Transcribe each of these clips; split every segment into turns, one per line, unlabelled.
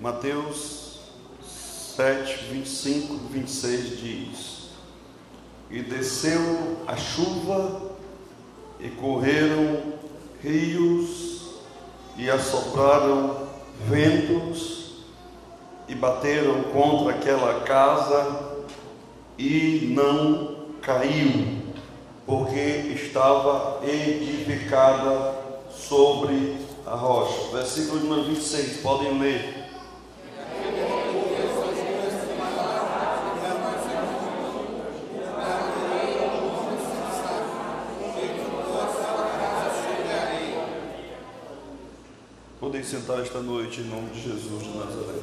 Mateus 7, 25, 26 diz: E desceu a chuva, e correram rios, e assopraram ventos, e bateram contra aquela casa, e não caiu, porque estava edificada sobre a rocha. Versículo número 26, podem ler. Podem sentar esta noite em nome de Jesus de Nazaré.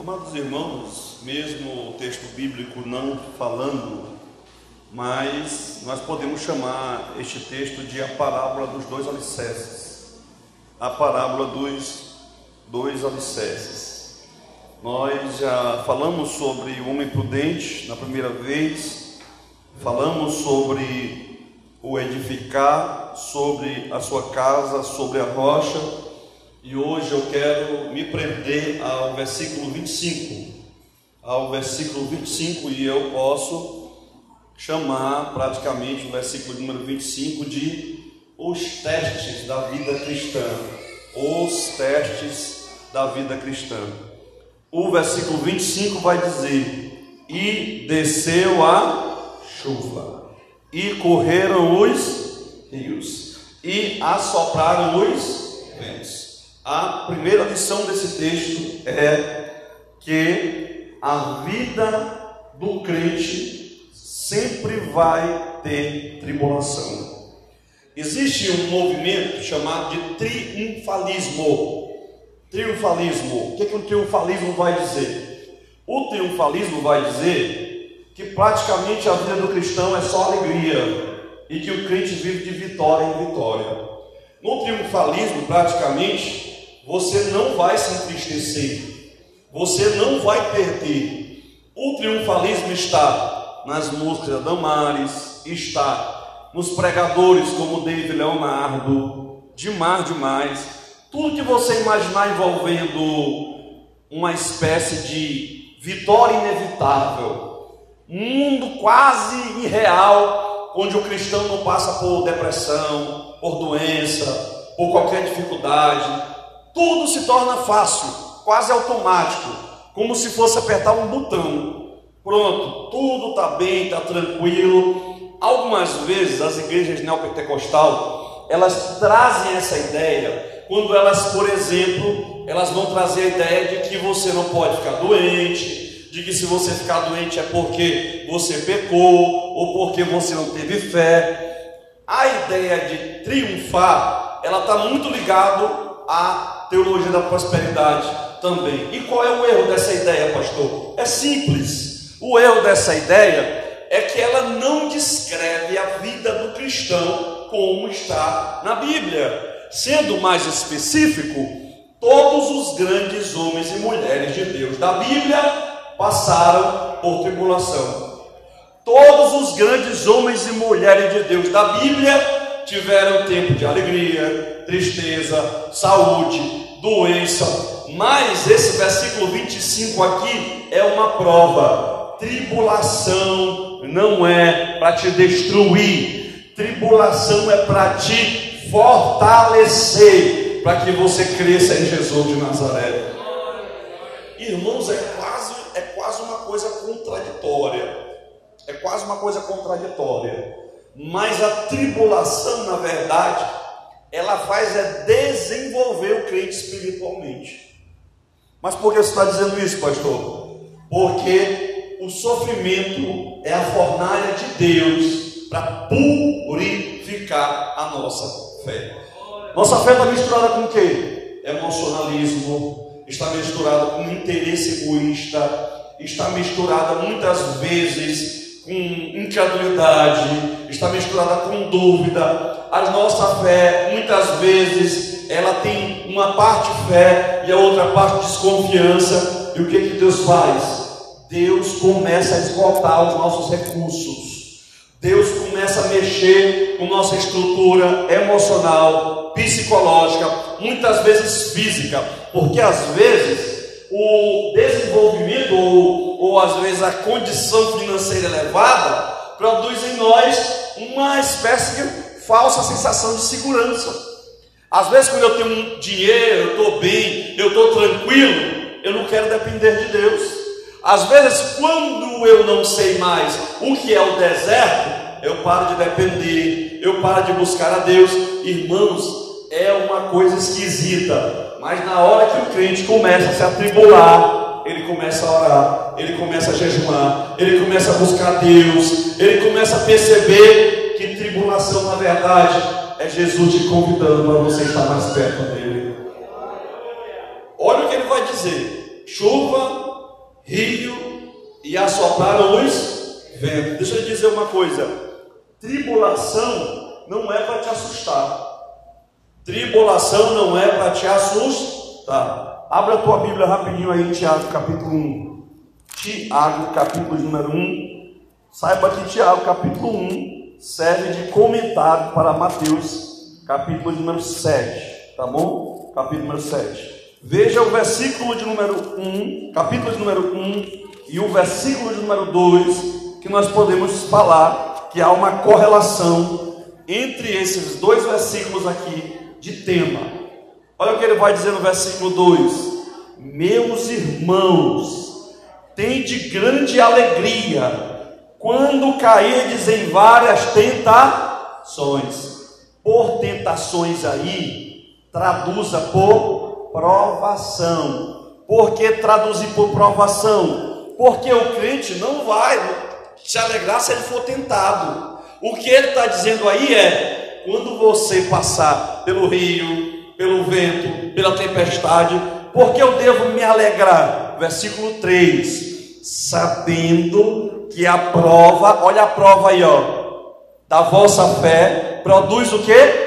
Amados irmãos, mesmo o texto bíblico não falando mas nós podemos chamar este texto de a parábola dos dois alicerces. A parábola dos dois alicerces. Nós já falamos sobre o homem prudente na primeira vez, falamos sobre o edificar, sobre a sua casa, sobre a rocha, e hoje eu quero me prender ao versículo 25. Ao versículo 25, e eu posso chamar praticamente o versículo número 25 de os testes da vida cristã. Os testes da vida cristã. O versículo 25 vai dizer: E desceu a chuva, e correram os rios, e assopraram os ventos. A primeira lição desse texto é que a vida do crente sempre vai ter tribulação. Existe um movimento chamado de triunfalismo. Triunfalismo. O que, é que o triunfalismo vai dizer? O triunfalismo vai dizer que praticamente a vida do cristão é só alegria e que o crente vive de vitória em vitória. No triunfalismo, praticamente, você não vai se entristecer, você não vai perder. O triunfalismo está nas músicas da Damares, está nos pregadores como David Leonardo, demais, demais. Tudo que você imaginar envolvendo uma espécie de vitória inevitável, um mundo quase irreal, onde o cristão não passa por depressão, por doença, por qualquer dificuldade, tudo se torna fácil, quase automático, como se fosse apertar um botão. Pronto, tudo está bem, está tranquilo. Algumas vezes as igrejas neopentecostal elas trazem essa ideia. Quando elas, por exemplo, elas vão trazer a ideia de que você não pode ficar doente, de que se você ficar doente é porque você pecou ou porque você não teve fé. A ideia de triunfar, ela está muito ligado à teologia da prosperidade também. E qual é o erro dessa ideia, pastor? É simples. O erro dessa ideia é que ela não descreve a vida do cristão como está na Bíblia. Sendo mais específico, todos os grandes homens e mulheres de Deus da Bíblia passaram por tribulação. Todos os grandes homens e mulheres de Deus da Bíblia tiveram tempo de alegria, tristeza, saúde, doença. Mas esse versículo 25 aqui é uma prova tribulação não é para te destruir, tribulação é para te fortalecer, para que você cresça em Jesus de Nazaré. Irmãos, é contraditória. É quase uma coisa contraditória. Mas a tribulação, na verdade, ela faz é desenvolver o crente espiritualmente. Mas por que você está dizendo isso, pastor? Porque o sofrimento é a fornalha de Deus para purificar a nossa fé. Nossa fé está misturada com o quê? Emocionalismo, está misturada com interesse egoísta, está misturada muitas vezes com incredulidade, está misturada com dúvida. A nossa fé, muitas vezes, ela tem uma parte fé e a outra parte desconfiança. E o que, que Deus faz? Deus começa a esgotar os nossos recursos. Deus começa a mexer com nossa estrutura emocional, psicológica, muitas vezes física, porque às vezes o desenvolvimento ou, ou às vezes a condição financeira elevada produz em nós uma espécie de falsa sensação de segurança. Às vezes, quando eu tenho dinheiro, eu estou bem, eu estou tranquilo, eu não quero depender de Deus. Às vezes, quando eu não sei mais o que é o deserto, eu paro de depender, eu paro de buscar a Deus. Irmãos, é uma coisa esquisita, mas na hora que o crente começa a se atribular, ele começa a orar, ele começa a jejuar, ele começa a buscar Deus, ele começa a perceber que tribulação, na verdade, é Jesus te convidando para você estar mais perto dele. Olha o que ele vai dizer: chuva, rio e assopraram os ventos. Deixa eu dizer uma coisa: Tribulação não é para te assustar. Tribulação não é para te assustar. Abra a tua Bíblia rapidinho aí, Tiago, capítulo 1. Tiago, capítulo número 1. Saiba que Tiago, capítulo 1, serve de comentário para Mateus, capítulo número 7. Tá bom? Capítulo número 7. Veja o versículo de número 1, capítulo de número 1 e o versículo de número 2, que nós podemos falar que há uma correlação entre esses dois versículos aqui de tema. Olha o que ele vai dizer no versículo 2: Meus irmãos, tende grande alegria quando cairdes em várias tentações. Por tentações aí, traduza por provação. Por que traduzir por provação? Porque o crente não vai se alegrar se ele for tentado. O que ele está dizendo aí é: quando você passar pelo rio, pelo vento, pela tempestade, porque eu devo me alegrar? Versículo 3: sabendo que a prova, olha a prova aí, ó, da vossa fé, produz o que?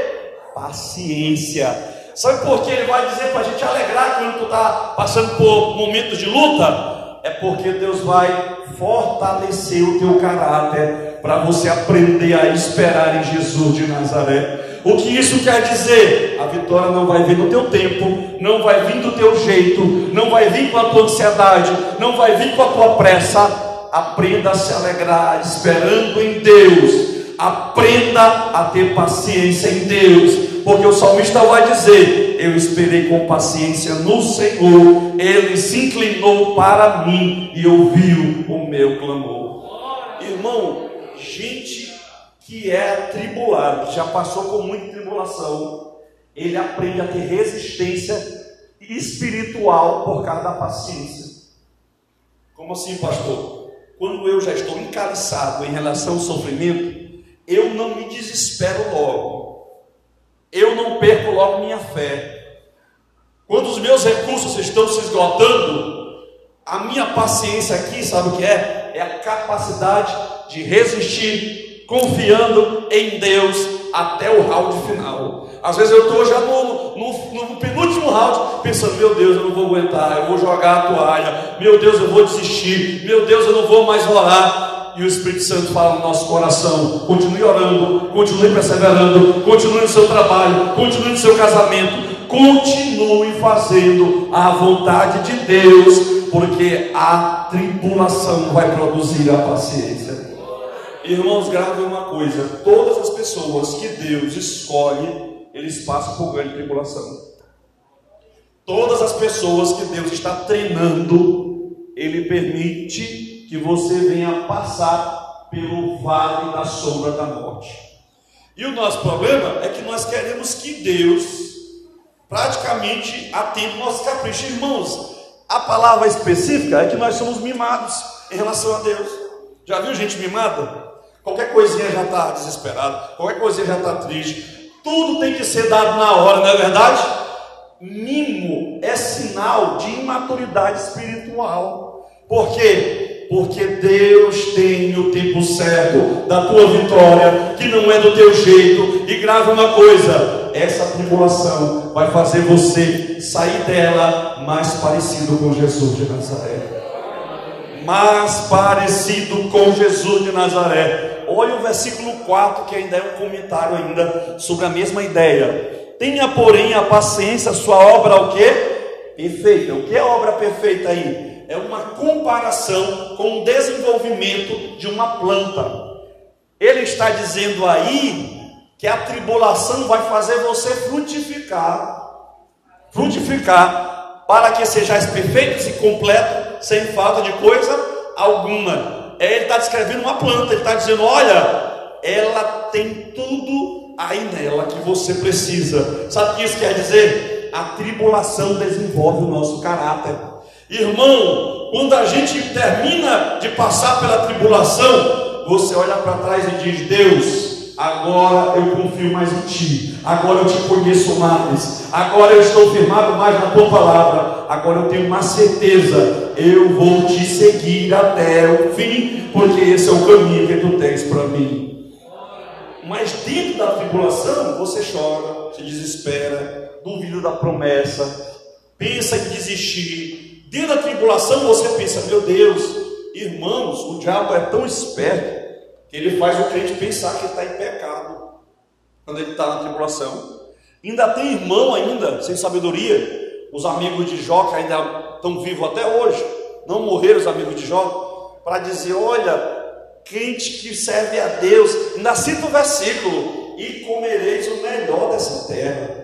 Paciência. Sabe por que ele vai dizer para a gente alegrar quando tu está passando por momentos de luta? É porque Deus vai fortalecer o teu caráter para você aprender a esperar em Jesus de Nazaré. O que isso quer dizer? A vitória não vai vir no teu tempo, não vai vir do teu jeito, não vai vir com a tua ansiedade, não vai vir com a tua pressa. Aprenda a se alegrar esperando em Deus. Aprenda a ter paciência em Deus porque o salmista vai dizer: Eu esperei com paciência no Senhor, ele se inclinou para mim e ouviu o meu clamor. Irmão, gente que é atribulado, que já passou por muita tribulação, ele aprende a ter resistência espiritual por causa da paciência. Como assim, pastor? Quando eu já estou encaliçado em relação ao sofrimento, eu não me desespero logo eu não perco logo minha fé. Quando os meus recursos estão se esgotando, a minha paciência aqui, sabe o que é? É a capacidade de resistir, confiando em Deus até o round final. Às vezes eu estou já no, no, no, penúltimo round, pensando: meu Deus, eu não vou aguentar, eu vou jogar a toalha, meu Deus, eu vou desistir, meu Deus, eu não vou mais orar e o Espírito Santo fala no nosso coração. Continue orando, continue perseverando, continue no seu trabalho, continue no seu casamento, continue fazendo a vontade de Deus, porque a tribulação vai produzir a paciência. Irmãos, gravem uma coisa: todas as pessoas que Deus escolhe, eles passam por grande tribulação. Todas as pessoas que Deus está treinando, Ele permite que você venha passar pelo vale da sombra da morte. E o nosso problema é que nós queremos que Deus praticamente atenda o nosso capricho. Irmãos, a palavra específica é que nós somos mimados em relação a Deus. Já viu gente mimada? Qualquer coisinha já está desesperado, qualquer coisinha já está triste. Tudo tem que ser dado na hora, não é verdade? Mimo é sinal de imaturidade espiritual. Por quê? Porque Deus tem o tempo certo da tua vitória, que não é do teu jeito. E grave uma coisa: essa tribulação vai fazer você sair dela mais parecido com Jesus de Nazaré. Mais parecido com Jesus de Nazaré. Olha o versículo 4, que ainda é um comentário ainda sobre a mesma ideia. Tenha, porém, a paciência, sua obra o quê? Perfeita. O que é obra perfeita aí? É uma comparação com o desenvolvimento de uma planta. Ele está dizendo aí que a tribulação vai fazer você frutificar. Frutificar para que sejais perfeitos e completos, sem falta de coisa alguma. É, ele está descrevendo uma planta, ele está dizendo: olha, ela tem tudo aí nela que você precisa. Sabe o que isso quer dizer? A tribulação desenvolve o nosso caráter. Irmão, quando a gente termina de passar pela tribulação, você olha para trás e diz: Deus, Agora eu confio mais em Ti. Agora eu te conheço mais. Agora eu estou firmado mais na Tua palavra. Agora eu tenho uma certeza. Eu vou te seguir até o fim, porque esse é o caminho que Tu tens para mim. Mas dentro da tribulação, você chora, se desespera, duvida da promessa, pensa em desistir. Dentro da tribulação, você pensa: meu Deus, irmãos, o diabo é tão esperto que ele faz o crente pensar que está em pecado quando ele está na tribulação. Ainda tem irmão ainda, sem sabedoria, os amigos de Jó que ainda estão vivos até hoje, não morreram os amigos de Jó, para dizer, olha, crente que serve a Deus, ainda cita o versículo, e comereis o melhor dessa terra.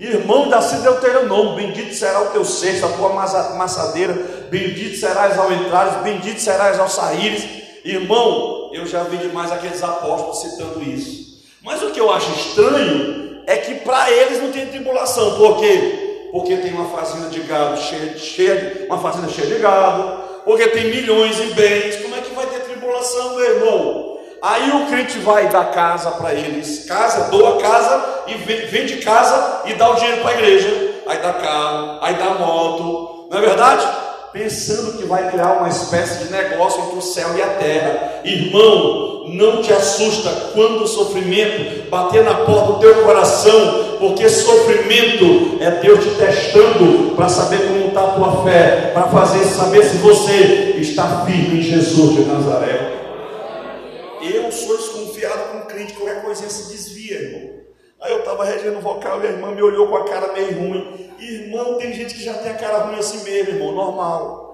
Irmão, da cita é o nome, bendito será o teu cesto, a tua maçadeira, bendito serás ao entrares, bendito serás ao saíres. Irmão, eu já vi demais aqueles apóstolos citando isso. Mas o que eu acho estranho é que para eles não tem tribulação. Por quê? Porque tem uma fazenda de gado cheia, cheia, uma fazenda cheia de gado, porque tem milhões em bens. Como é que vai ter tribulação, meu irmão? Aí o crente vai dar casa para eles, casa, doa casa e vende casa e dá o dinheiro para a igreja. Aí dá carro, aí dá moto, não é verdade? pensando que vai criar uma espécie de negócio entre o céu e a terra. Irmão, não te assusta quando o sofrimento bater na porta do teu coração, porque sofrimento é Deus te testando para saber como está a tua fé, para fazer saber se você está firme em Jesus de Nazaré. Eu sou desconfiado com um crente, qualquer coisinha se desvia, irmão. Aí eu estava regendo vocal e a irmã me olhou com a cara meio ruim. Irmão, tem gente que já tem a cara ruim assim mesmo, irmão, normal.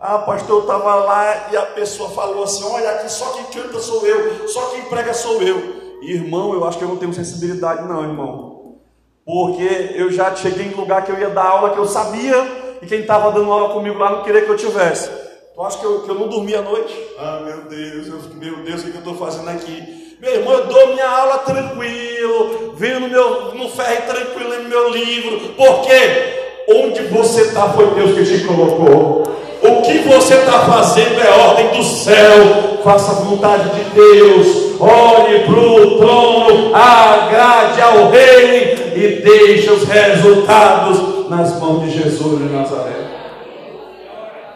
Ah, pastor, eu estava lá e a pessoa falou assim: Olha, aqui só quem canta sou eu, só quem prega sou eu. Irmão, eu acho que eu não tenho sensibilidade, não, irmão. Porque eu já cheguei em lugar que eu ia dar aula que eu sabia e quem estava dando aula comigo lá não queria que eu tivesse. Tu acha que eu, que eu não dormia à noite? Ah, meu Deus, eu, meu Deus, o que eu estou fazendo aqui? Meu irmão, eu dou minha aula tranquilo, venho no, meu, no ferro tranquilo no meu livro, porque onde você está foi Deus que te colocou. O que você está fazendo é ordem do céu. Faça a vontade de Deus. Olhe para o trono, agrade ao rei e deixe os resultados nas mãos de Jesus de Nazaré.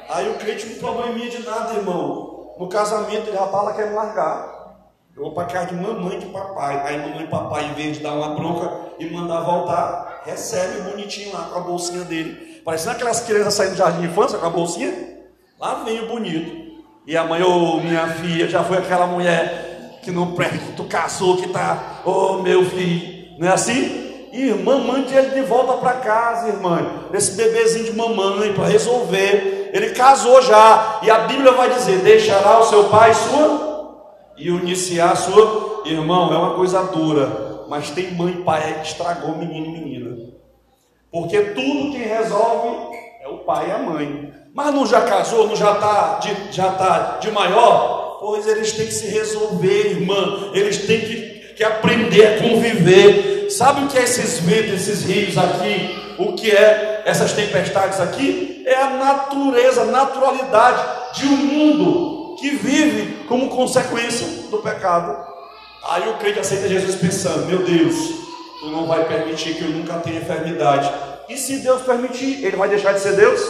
Aí o crente não probleminha de nada, irmão. No casamento ele já fala quer largar. Eu vou para casa de mamãe e de papai. Aí mamãe e papai, em vez de dar uma bronca e mandar voltar, recebe bonitinho lá com a bolsinha dele. Parecendo aquelas crianças saindo do jardim de infância com a bolsinha. Lá vem o bonito. E a mãe, ô oh, minha filha, já foi aquela mulher que não presta, que tu caçou, que tá, ô oh, meu filho. Não é assim? Irmã, mande ele de volta para casa, irmã. Esse bebezinho de mamãe para resolver. Ele casou já. E a Bíblia vai dizer: deixará o seu pai sua e iniciar a sua irmão é uma coisa dura, mas tem mãe e pai que estragou menino e menina. Porque tudo quem resolve é o pai e a mãe. Mas não já casou, não já está de, já tá de maior? Pois eles têm que se resolver, irmã. Eles têm que, que aprender a conviver. Sabe o que é esses ventos, esses rios aqui? O que é essas tempestades aqui? É a natureza, a naturalidade de um mundo que vive como consequência do pecado. Aí o crente aceita Jesus pensando: meu Deus, tu não vai permitir que eu nunca tenha enfermidade. E se Deus permitir, ele vai deixar de ser Deus?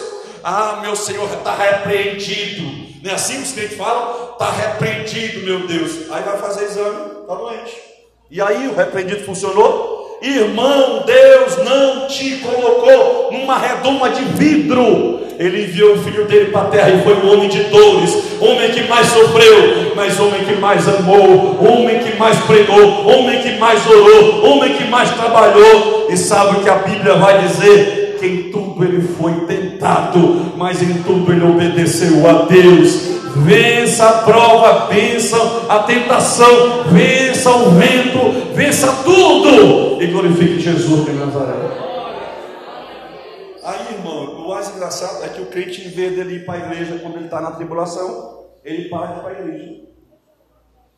Ah, meu Senhor está repreendido. Não é assim que os crentes falam? Está repreendido, meu Deus. Aí vai fazer exame, está doente. E aí o repreendido funcionou? Irmão, Deus não te colocou numa redoma de vidro. Ele enviou o filho dele para a terra e foi um homem de dores, homem que mais sofreu, mas homem que mais amou, homem que mais pregou, homem que mais orou, homem que mais trabalhou. E sabe o que a Bíblia vai dizer? Que em tudo ele foi tentado, mas em tudo ele obedeceu a Deus vença a prova, vença a tentação, vença o vento, vença tudo e glorifique Jesus de Nazaré. Aí, irmão, o mais engraçado é que o crente, em vez dele ir para a igreja quando ele está na tribulação, ele para de ir para a igreja.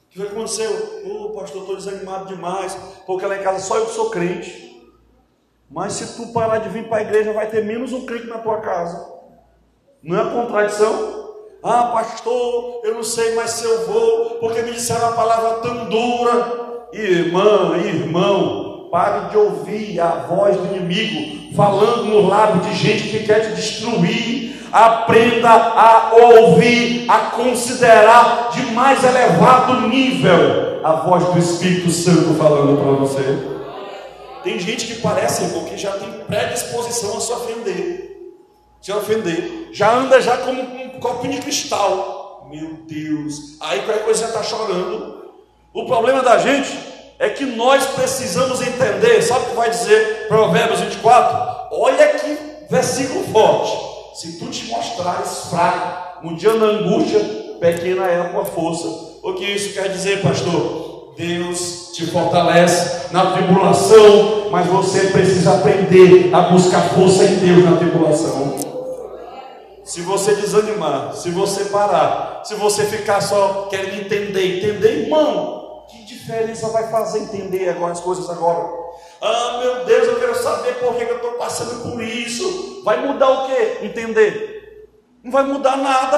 O que aconteceu? Ô oh, pastor, estou desanimado demais, porque lá em casa só eu sou crente. Mas se tu parar de vir para a igreja, vai ter menos um crente na tua casa. Não é contradição? Ah, pastor, eu não sei mais se eu vou, porque me disseram uma palavra tão dura. Irmã, irmão, pare de ouvir a voz do inimigo falando no lábio de gente que quer te destruir. Aprenda a ouvir, a considerar de mais elevado nível a voz do Espírito Santo falando para você. Tem gente que parece, irmão, que já tem predisposição a se ofender se ofender. Já anda já como copinho de cristal. Meu Deus. Aí qualquer coisa está chorando. O problema da gente é que nós precisamos entender. Sabe o que vai dizer Provérbios 24? Olha que versículo forte. Se tu te mostrares fraco, um dia na angústia, pequena é a tua força. O que isso quer dizer, pastor? Deus te fortalece na tribulação, mas você precisa aprender a buscar força em Deus na tribulação. Se você desanimar, se você parar, se você ficar só querendo entender, entender, irmão, que diferença vai fazer entender agora as coisas agora? Ah, meu Deus, eu quero saber por que eu estou passando por isso. Vai mudar o que? Entender. Não vai mudar nada.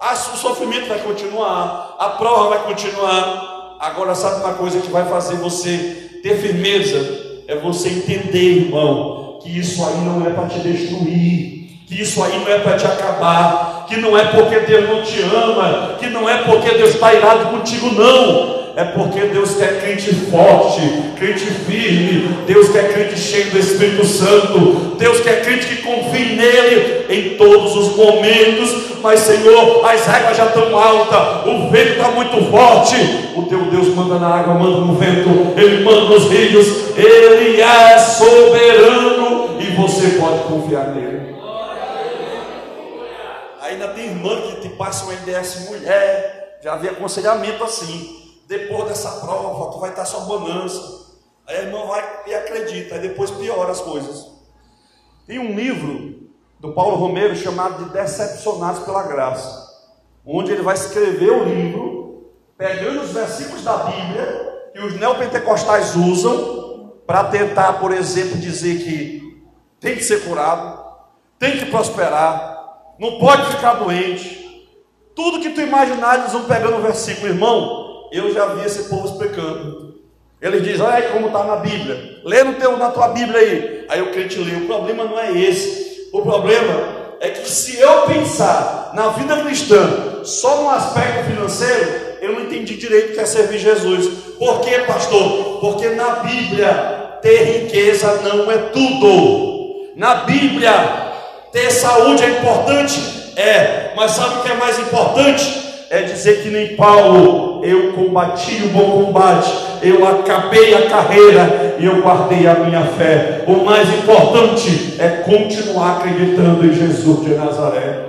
Ah, o sofrimento vai continuar, a prova vai continuar. Agora, sabe uma coisa que vai fazer você ter firmeza? É você entender, irmão, que isso aí não é para te destruir que isso aí não é para te acabar, que não é porque Deus não te ama, que não é porque Deus está irado contigo, não. É porque Deus quer crente forte, crente firme, Deus quer crente cheio do Espírito Santo, Deus quer crente que confie nele em todos os momentos. Mas, Senhor, as águas já estão altas, o vento está muito forte. O teu Deus manda na água, manda no vento, ele manda nos rios, ele é soberano e você pode confiar nele. Ainda tem irmã que te passa uma IDS mulher, já vi aconselhamento assim. Depois dessa prova, tu vai estar só bonança. Aí a irmã vai e acredita, aí depois piora as coisas. Tem um livro do Paulo Romero chamado de Decepcionados pela Graça, onde ele vai escrever o livro, pegando os versículos da Bíblia que os neopentecostais usam para tentar, por exemplo, dizer que tem que ser curado, tem que prosperar, não pode ficar doente. Tudo que tu imaginar, eles vão pegando o versículo, irmão. Eu já vi esse povo explicando. Ele diz: Olha aí como está na Bíblia. Lê no teu, na tua Bíblia aí. Aí o crente lê. O problema não é esse. O problema é que se eu pensar na vida cristã só no aspecto financeiro, eu não entendi direito o que é servir Jesus. Por quê, pastor? Porque na Bíblia ter riqueza não é tudo. Na Bíblia ter saúde é importante? É, mas sabe o que é mais importante? É dizer que nem Paulo, eu combati o bom combate, eu acabei a carreira e eu guardei a minha fé. O mais importante é continuar acreditando em Jesus de Nazaré.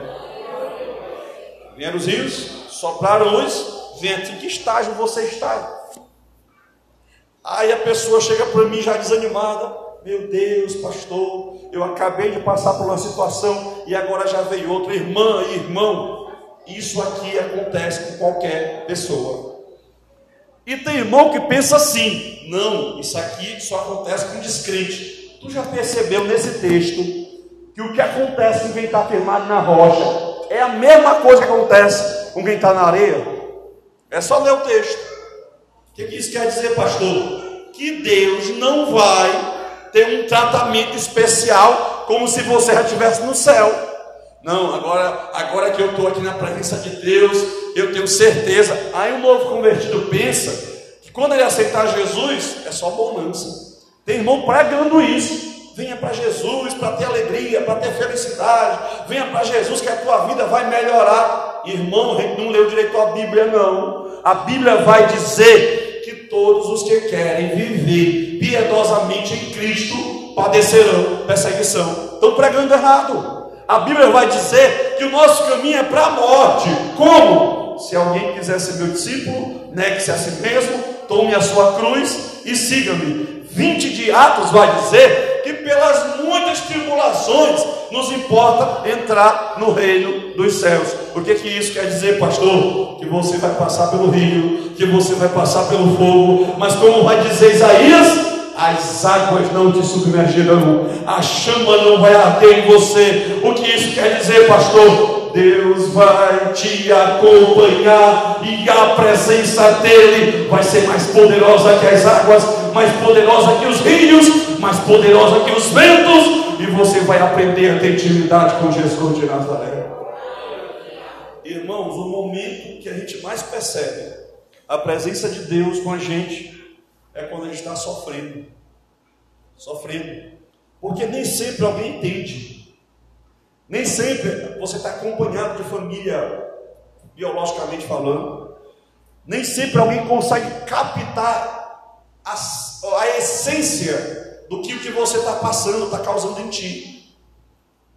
Vieram os rios, sopraram luz, vento, em que estágio você está? Aí a pessoa chega para mim já desanimada, meu Deus, pastor, eu acabei de passar por uma situação e agora já veio outra irmã e irmão. Isso aqui acontece com qualquer pessoa. E tem irmão que pensa assim: não, isso aqui só acontece com descrente. Tu já percebeu nesse texto que o que acontece com quem está firmado na rocha é a mesma coisa que acontece com quem está na areia? É só ler o texto. O que, que isso quer dizer, pastor? Que Deus não vai ter um tratamento especial, como se você já estivesse no céu. Não, agora, agora que eu estou aqui na presença de Deus, eu tenho certeza. Aí o novo convertido pensa que quando ele aceitar Jesus, é só bonança. Tem irmão pregando isso. Venha para Jesus para ter alegria, para ter felicidade. Venha para Jesus que a tua vida vai melhorar. Irmão, não leu direito a Bíblia, não. A Bíblia vai dizer todos os que querem viver piedosamente em Cristo padecerão perseguição. Estão pregando errado. A Bíblia vai dizer que o nosso caminho é para a morte. Como? Se alguém quiser ser meu discípulo, negue-se a si mesmo, tome a sua cruz e siga-me. 20 de Atos vai dizer que pelas muitas tribulações nos importa entrar no reino dos céus. O que, que isso quer dizer, pastor? Que você vai passar pelo rio, que você vai passar pelo fogo, mas como vai dizer Isaías, as águas não te submergirão, a chama não vai arder em você. O que isso quer dizer, pastor? Deus vai te acompanhar e a presença dele vai ser mais poderosa que as águas, mais poderosa que os rios, mais poderosa que os ventos, e você vai aprender a ter intimidade com Jesus de Nazaré. Irmãos, o momento que a gente mais percebe a presença de Deus com a gente é quando a gente está sofrendo. Sofrendo. Porque nem sempre alguém entende. Nem sempre você está acompanhado de família, biologicamente falando. Nem sempre alguém consegue captar a, a essência do que o que você está passando está causando em ti.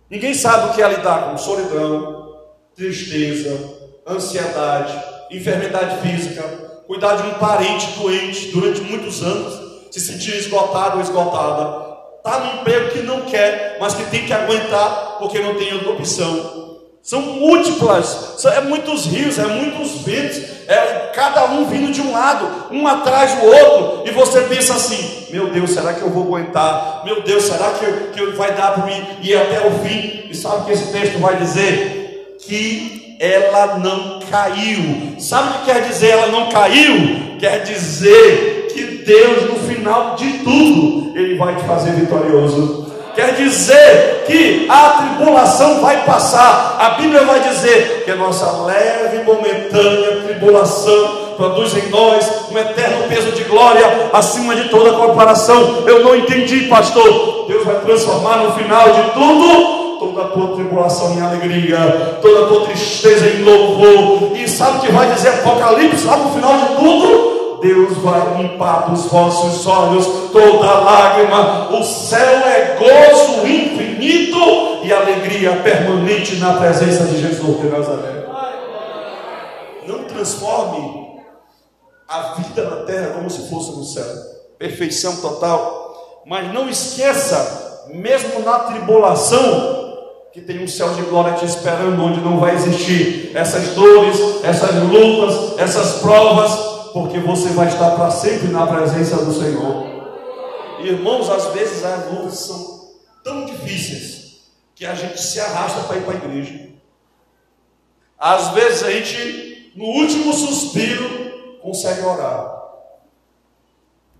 Ninguém sabe o que é lidar com solidão, tristeza, ansiedade, enfermidade física, cuidar de um parente doente durante muitos anos, se sentir esgotado ou esgotada, está no emprego que não quer, mas que tem que aguentar porque não tem outra opção. São múltiplas, são, é muitos rios, é muitos ventos, é cada um vindo de um lado, um atrás do outro, e você pensa assim: meu Deus, será que eu vou aguentar? Meu Deus, será que, que vai dar para mim ir até o fim? E sabe o que esse texto vai dizer? Que ela não caiu. Sabe o que quer dizer ela não caiu? Quer dizer que Deus, no final de tudo, Ele vai te fazer vitorioso. Quer dizer que a tribulação vai passar. A Bíblia vai dizer que a nossa leve e momentânea tribulação produz em nós um eterno peso de glória acima de toda comparação. Eu não entendi, pastor. Deus vai transformar no final de tudo toda a tua tribulação em alegria, toda a tua tristeza em louvor. E sabe o que vai dizer Apocalipse lá no final de tudo? Deus vai limpar dos vossos olhos toda lágrima. O céu é gozo infinito e alegria permanente na presença de Jesus de Nazaré. Não transforme a vida na terra como se fosse no céu. Perfeição total. Mas não esqueça, mesmo na tribulação, que tem um céu de glória te esperando, onde não vai existir essas dores, essas lutas, essas provas, porque você vai estar para sempre na presença do Senhor. Irmãos, às vezes as lutas são tão difíceis que a gente se arrasta para ir para a igreja. Às vezes a gente, no último suspiro, consegue orar.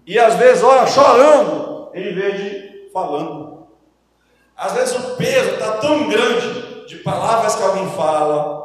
E às vezes ora chorando, em vez de falando. Às vezes o peso está tão grande de palavras que alguém fala,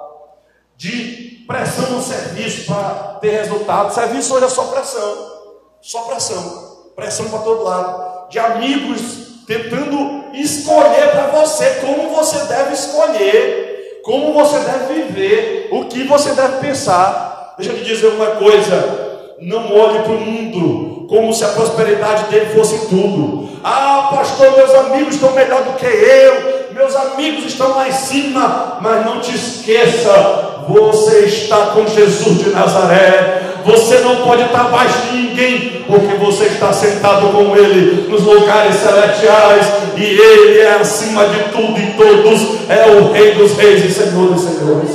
de pressão no serviço para ter resultado. Serviço hoje é só pressão, só pressão, pressão para todo lado, de amigos tentando escolher para você como você deve escolher, como você deve viver, o que você deve pensar. Deixa eu te dizer uma coisa: não olhe para o mundo como se a prosperidade dele fosse tudo. Ah, pastor, meus amigos estão melhor do que eu, meus amigos estão lá em cima, mas não te esqueça, você está com Jesus de Nazaré. Você não pode estar de ninguém, porque você está sentado com Ele nos lugares celestiais, e Ele é acima de tudo e todos, é o Rei dos Reis e Senhor dos Senhores.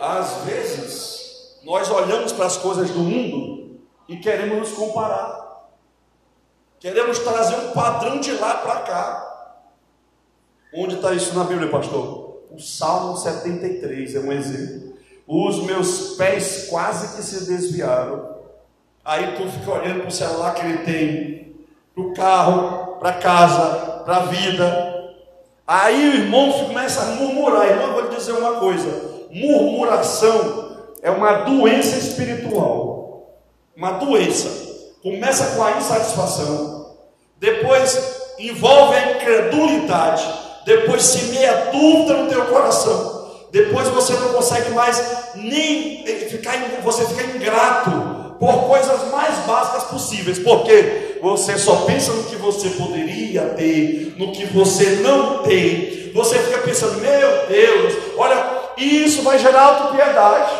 Às vezes, nós olhamos para as coisas do mundo e queremos nos comparar. Queremos trazer um padrão de lá para cá. Onde está isso na Bíblia, pastor? O Salmo 73 é um exemplo. Os meus pés quase que se desviaram. Aí tu fica olhando para o celular que ele tem, para o carro, para casa, para a vida. Aí o irmão começa a murmurar. Irmão, eu vou lhe dizer uma coisa: murmuração é uma doença espiritual. Uma doença. começa com a insatisfação, depois envolve a incredulidade, depois semeia dúvida no teu coração, depois você não consegue mais nem ficar, você fica ingrato por coisas mais básicas possíveis, porque você só pensa no que você poderia ter, no que você não tem, você fica pensando, meu Deus, olha, isso vai gerar autopiedade,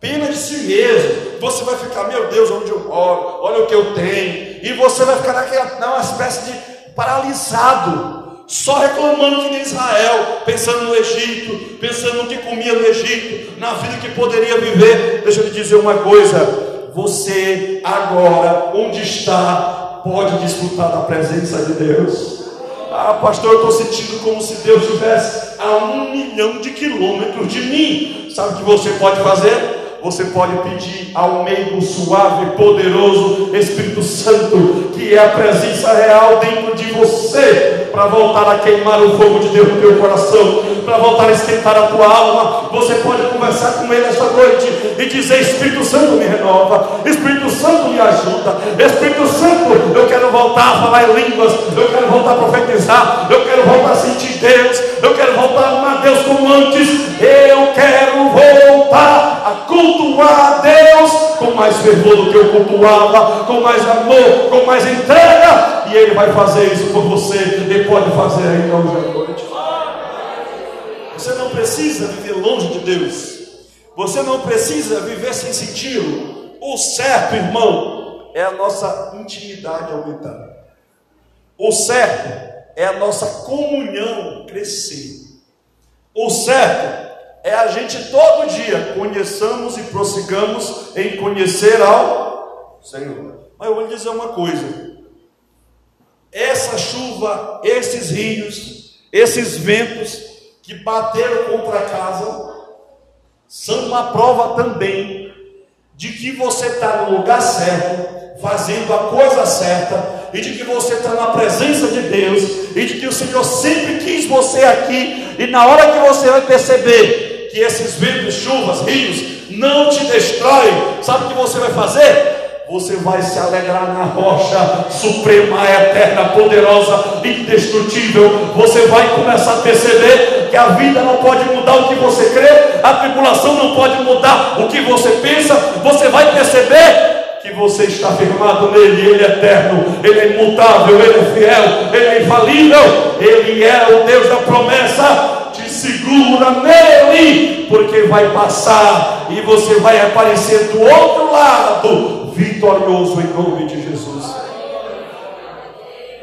pena de si mesmo. Você vai ficar, meu Deus, onde eu moro, olha o que eu tenho, e você vai ficar naquela, uma espécie de paralisado, só reclamando que nem Israel, pensando no Egito, pensando no que comia no Egito, na vida que poderia viver. Deixa eu lhe dizer uma coisa: você agora, onde está, pode desfrutar da presença de Deus. Ah, pastor, eu estou sentindo como se Deus estivesse a um milhão de quilômetros de mim. Sabe o que você pode fazer? você pode pedir ao meio suave, poderoso Espírito Santo, que é a presença real dentro de você, para voltar a queimar o fogo de Deus no teu coração, para voltar a esquentar a tua alma. Você pode conversar com Ele esta noite e dizer: Espírito Santo me renova, Espírito Santo me ajuda, Espírito Santo, eu quero voltar a falar em línguas, eu quero voltar a profetizar, eu quero voltar a sentir Deus, eu quero voltar a amar Deus como antes, eu quero voltar a cultuar Deus com mais fervor do que eu cultuava, com mais amor, com mais entrega, e Ele vai fazer isso por você, Ele pode fazer ainda hoje à noite. Você não precisa viver longe de Deus, você não precisa viver sem senti-lo. O certo, irmão, é a nossa intimidade aumentar. O certo é a nossa comunhão crescer. O certo é a gente todo dia conheçamos e prossigamos em conhecer ao Senhor. Mas eu vou lhe dizer uma coisa: essa chuva, esses rios, esses ventos que bateram contra a casa, são uma prova também de que você está no lugar certo, fazendo a coisa certa, e de que você está na presença de Deus, e de que o Senhor sempre quis você aqui, e na hora que você vai perceber que esses ventos, chuvas, rios não te destroem, sabe o que você vai fazer? Você vai se alegrar na rocha suprema, eterna, poderosa, indestrutível. Você vai começar a perceber que a vida não pode mudar o que você crê, a tribulação não pode mudar o que você pensa. Você vai perceber que você está firmado nele, Ele é eterno, Ele é imutável, Ele é fiel, Ele é infalível, Ele é o Deus da promessa segura nele, porque vai passar e você vai aparecer do outro lado, vitorioso em nome de Jesus.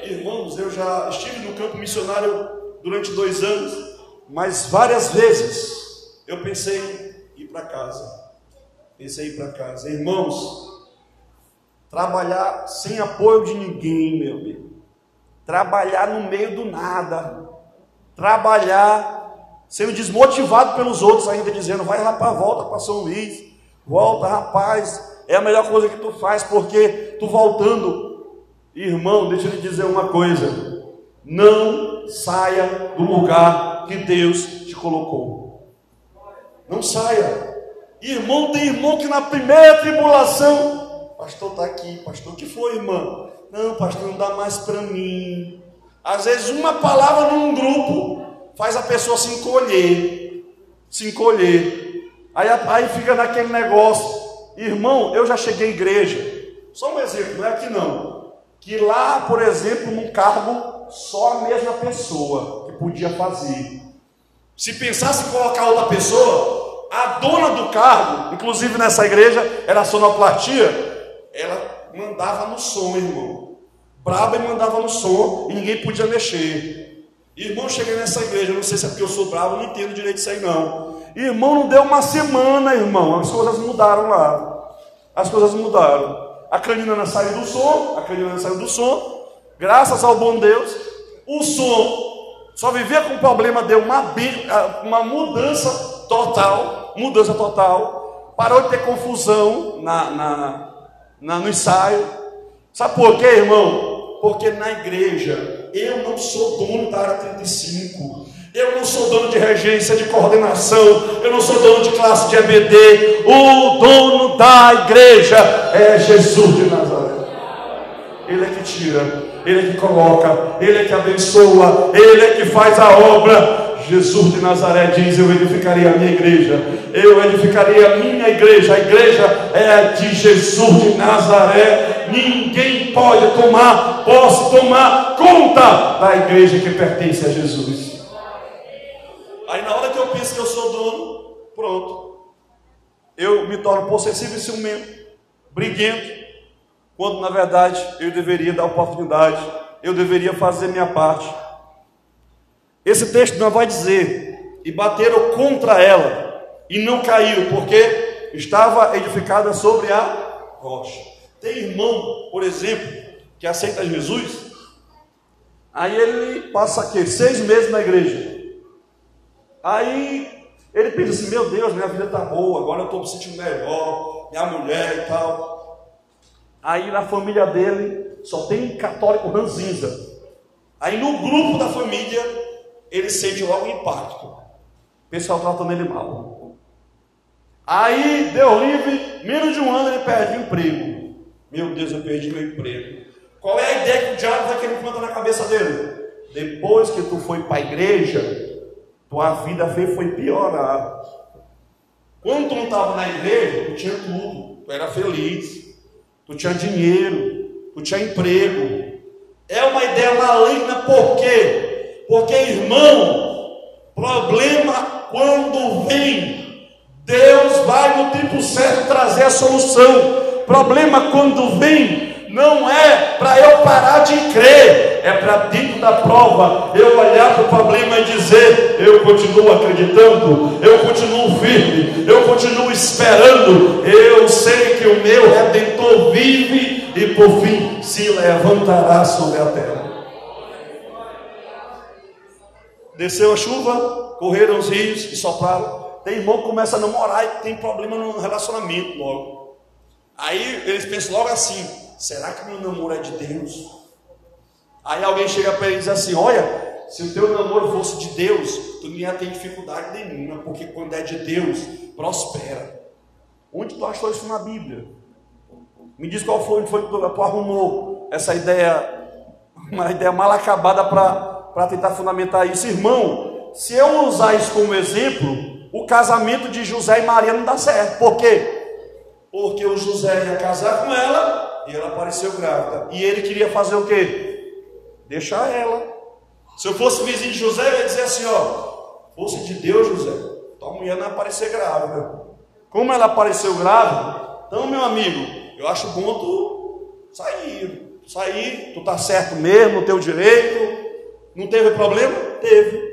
Irmãos, eu já estive no campo missionário durante dois anos, mas várias vezes eu pensei em ir para casa. Pensei em ir para casa. Irmãos, trabalhar sem apoio de ninguém, meu amigo. Trabalhar no meio do nada. Trabalhar sendo desmotivado pelos outros, ainda dizendo: vai rapaz, volta para São Luís, volta rapaz, é a melhor coisa que tu faz, porque tu voltando, irmão, deixa eu lhe dizer uma coisa: não saia do lugar que Deus te colocou, não saia. Irmão, tem irmão que na primeira tribulação, pastor está aqui, pastor, o que foi, irmão? Não, pastor, não dá mais para mim. Às vezes, uma palavra num grupo, faz a pessoa se encolher, se encolher. Aí, aí fica naquele negócio. Irmão, eu já cheguei à igreja. Só um exemplo, não é aqui não. Que lá, por exemplo, num cargo, só a mesma pessoa que podia fazer. Se pensasse em colocar outra pessoa, a dona do cargo, inclusive nessa igreja, era sonoplastia, ela mandava no som, irmão. Braba e mandava no som e ninguém podia mexer. Irmão, cheguei nessa igreja, não sei se é porque eu sou bravo, não entendo direito disso aí não. Irmão, não deu uma semana, irmão, as coisas mudaram lá. As coisas mudaram. A canina saiu do som, a canina saiu do som, graças ao bom Deus. O som só vivia com problema, deu uma, uma mudança total, mudança total. Parou de ter confusão na, na, na no ensaio. Sabe por quê, irmão? Porque na igreja eu não sou dono da área 35. Eu não sou dono de regência, de coordenação. Eu não sou dono de classe de EBD. O dono da igreja é Jesus de Nazaré. Ele é que tira, Ele é que coloca, Ele é que abençoa, Ele é que faz a obra. Jesus de Nazaré diz: Eu edificaria a minha igreja, eu edificaria a minha igreja. A igreja é a de Jesus de Nazaré. Ninguém pode tomar, posso tomar conta da igreja que pertence a Jesus. Aí na hora que eu penso que eu sou dono, pronto. Eu me torno possessivo e ciumento, briguento, quando na verdade eu deveria dar oportunidade, eu deveria fazer minha parte. Esse texto não vai dizer, e bateram contra ela, e não caiu, porque estava edificada sobre a rocha. Tem irmão, por exemplo, que aceita Jesus, aí ele passa aqui, seis meses na igreja. Aí ele pensa assim, meu Deus, minha vida está boa, agora eu estou me sentindo melhor, minha mulher e tal. Aí na família dele só tem um católico ranzinza. Aí no grupo da família ele sente logo o impacto. O pessoal tratando ele mal. Aí deu livre, menos de um ano ele perde o emprego. Meu Deus, eu perdi meu emprego. Qual é a ideia que o diabo vai querer implantar na cabeça dele? Depois que tu foi para a igreja, tua vida foi piorar. Quando tu não estava na igreja, tu tinha tudo, tu era feliz tu tinha dinheiro, tu tinha emprego. É uma ideia maligna, por quê? Porque, irmão, problema quando vem, Deus vai no tempo certo trazer a solução. Problema quando vem, não é para eu parar de crer, é para dentro da prova eu olhar para o problema e dizer: eu continuo acreditando, eu continuo firme, eu continuo esperando, eu sei que o meu redentor vive e por fim se levantará sobre a terra. Desceu a chuva, correram os rios e sopraram. Tem irmão que começa a namorar e tem problema no relacionamento logo. Aí eles pensam logo assim: será que meu namoro é de Deus? Aí alguém chega para ele e diz assim: Olha, se o teu namoro fosse de Deus, tu não ia ter dificuldade nenhuma, porque quando é de Deus, prospera. Onde tu achou isso na Bíblia? Me diz qual foi, foi que tu arrumou essa ideia, uma ideia mal acabada para tentar fundamentar isso. Irmão, se eu usar isso como exemplo, o casamento de José e Maria não dá certo. Por quê? Porque o José ia casar com ela e ela apareceu grávida. E ele queria fazer o quê? Deixar ela. Se eu fosse vizinho de José, eu ia dizer assim: ó, fosse de Deus, José, tua mulher não aparecer grávida. Como ela apareceu grávida, então, meu amigo, eu acho bom tu sair. Sair, tu tá certo mesmo, teu direito. Não teve problema? Teve.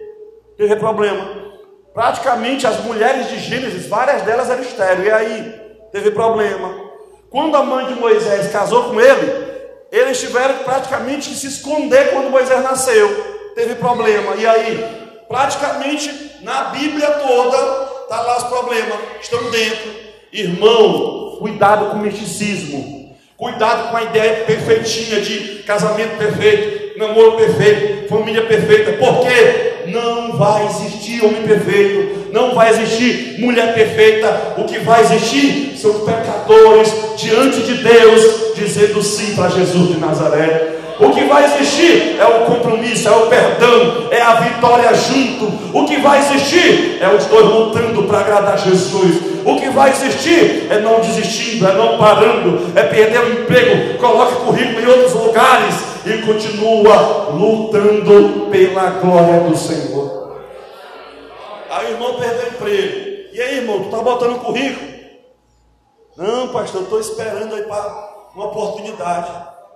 Teve problema. Praticamente as mulheres de Gênesis, várias delas eram estéreis. E aí? Teve problema. Quando a mãe de Moisés casou com ele, eles tiveram praticamente que se esconder quando Moisés nasceu. Teve problema. E aí, praticamente na Bíblia toda, está lá os problemas, estão dentro. Irmão, cuidado com o misticismo. Cuidado com a ideia perfeitinha de casamento perfeito, namoro perfeito, família perfeita. Por quê? Não vai existir homem perfeito, não vai existir mulher perfeita. O que vai existir são pecadores diante de Deus, dizendo sim para Jesus de Nazaré. O que vai existir é o compromisso, é o perdão, é a vitória junto. O que vai existir é os dois lutando para agradar Jesus. O que vai existir é não desistindo, é não parando, é perder o emprego, coloca currículo em outros lugares e continua lutando pela glória do Senhor. Aí o irmão perdeu o emprego. E aí, irmão, tu está botando currículo? Não, pastor, eu estou esperando aí para uma oportunidade.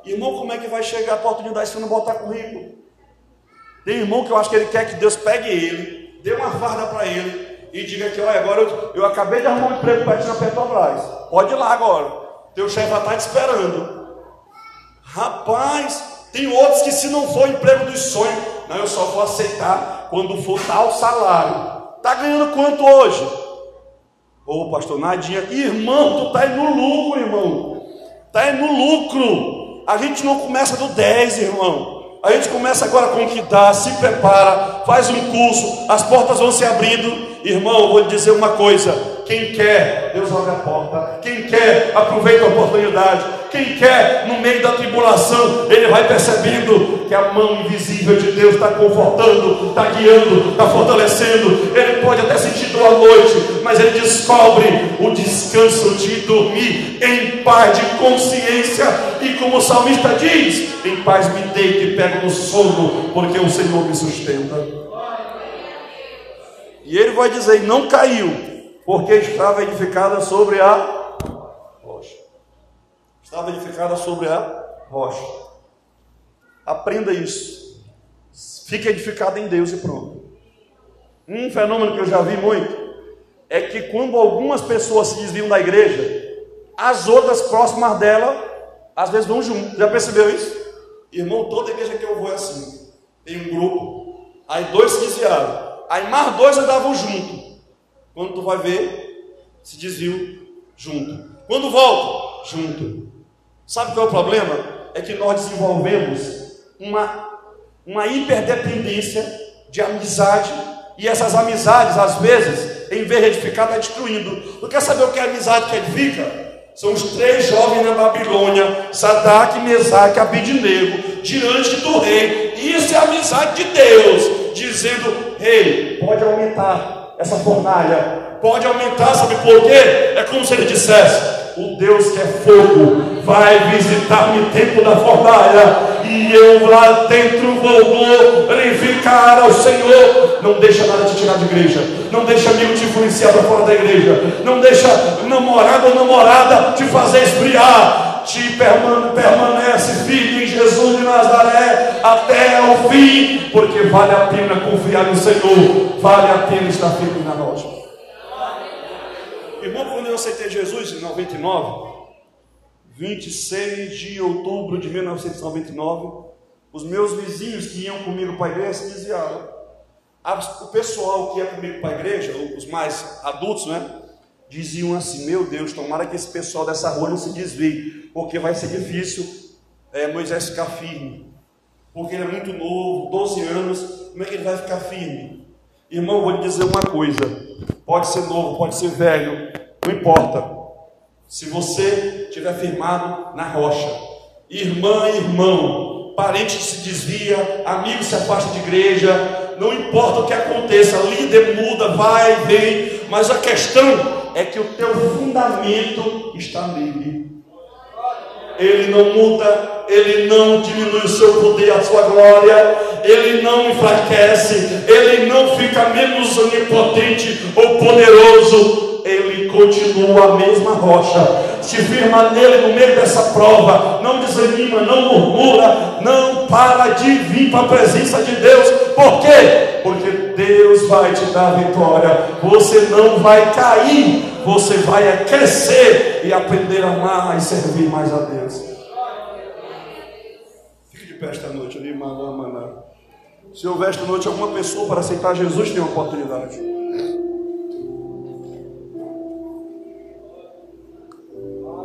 Irmão, como é que vai chegar a oportunidade se não botar currículo? Tem irmão que eu acho que ele quer que Deus pegue ele, dê uma farda para ele e diga que, olha, agora eu, eu acabei de arrumar um emprego para ti na Petrobras. Pode ir lá agora. Teu chefe vai estar tá te esperando. Rapaz, tem outros que se não for emprego dos sonhos, não, eu só vou aceitar quando for tal salário. Está ganhando quanto hoje? Ô pastor, nadinha, irmão, tu está indo no lucro, irmão. Está indo no lucro. A gente não começa do 10, irmão. A gente começa agora com o que dá, se prepara, faz um curso, as portas vão se abrindo. Irmão, vou lhe dizer uma coisa: Quem quer, Deus abre a porta. Quem quer, aproveita a oportunidade. Quem quer, no meio da tribulação, ele vai percebendo que a mão invisível de Deus está confortando, está guiando, está fortalecendo. Ele pode até sentir dor à noite, mas ele descobre o descanso de dormir em paz de consciência. E como o salmista diz: Em paz me deito e pego no sono, porque o Senhor me sustenta. E ele vai dizer: Não caiu, porque estava edificada sobre a estava edificada sobre a rocha. Aprenda isso. Fique edificado em Deus e pronto. Um fenômeno que eu já vi muito é que quando algumas pessoas se desviam da igreja, as outras próximas dela às vezes vão junto. Já percebeu isso? Irmão, toda igreja que eu vou é assim. Tem um grupo, aí dois se desviaram, aí mais dois andavam junto. Quando tu vai ver, se desviam junto. Quando volta, junto. Sabe qual é o problema? É que nós desenvolvemos uma, uma hiperdependência de amizade, e essas amizades, às vezes, em vez de edificar, está destruindo. Tu quer saber o que é amizade que edifica? São os três jovens na Babilônia, Sadak, Mesaque Abidinego, diante do rei. Isso é amizade de Deus, dizendo: Rei, pode aumentar essa fornalha, pode aumentar, sabe por quê? É como se ele dissesse: o Deus que é fogo vai visitar-me dentro da fornalha e eu lá dentro vou glorificar ao Senhor. Não deixa nada te tirar de igreja, não deixa amigo te influenciar para fora da igreja, não deixa namorado ou namorada te fazer esfriar. Te permanece firme em Jesus de Nazaré até o fim, porque vale a pena confiar no Senhor, vale a pena estar firme na rocha. Eu aceitei Jesus em 99, 26 de outubro de 1999, os meus vizinhos que iam comigo para a igreja se desviaram. O pessoal que ia comigo para a igreja, os mais adultos, né? Diziam assim: Meu Deus, tomara que esse pessoal dessa rua não se desvie, porque vai ser difícil é, Moisés ficar firme. Porque ele é muito novo, 12 anos, como é que ele vai ficar firme? Irmão, vou lhe dizer uma coisa: pode ser novo, pode ser velho, não importa. Se você estiver firmado na rocha, irmã, irmão, parente que se desvia, amigo se afasta de igreja, não importa o que aconteça, líder muda, vai, vem, mas a questão é que o teu fundamento está nele. Ele não muda, ele não diminui o seu poder, a sua glória, ele não enfraquece, ele não fica menos onipotente ou poderoso, ele continua a mesma rocha. Se firma nele no meio dessa prova, não desanima, não murmura, não para de vir para a presença de Deus. Por quê? Porque Deus vai te dar vitória. Você não vai cair, você vai crescer e aprender a amar e servir mais a Deus. Fique de pé esta noite, ali, Se houver esta noite alguma pessoa para aceitar Jesus, tem oportunidade.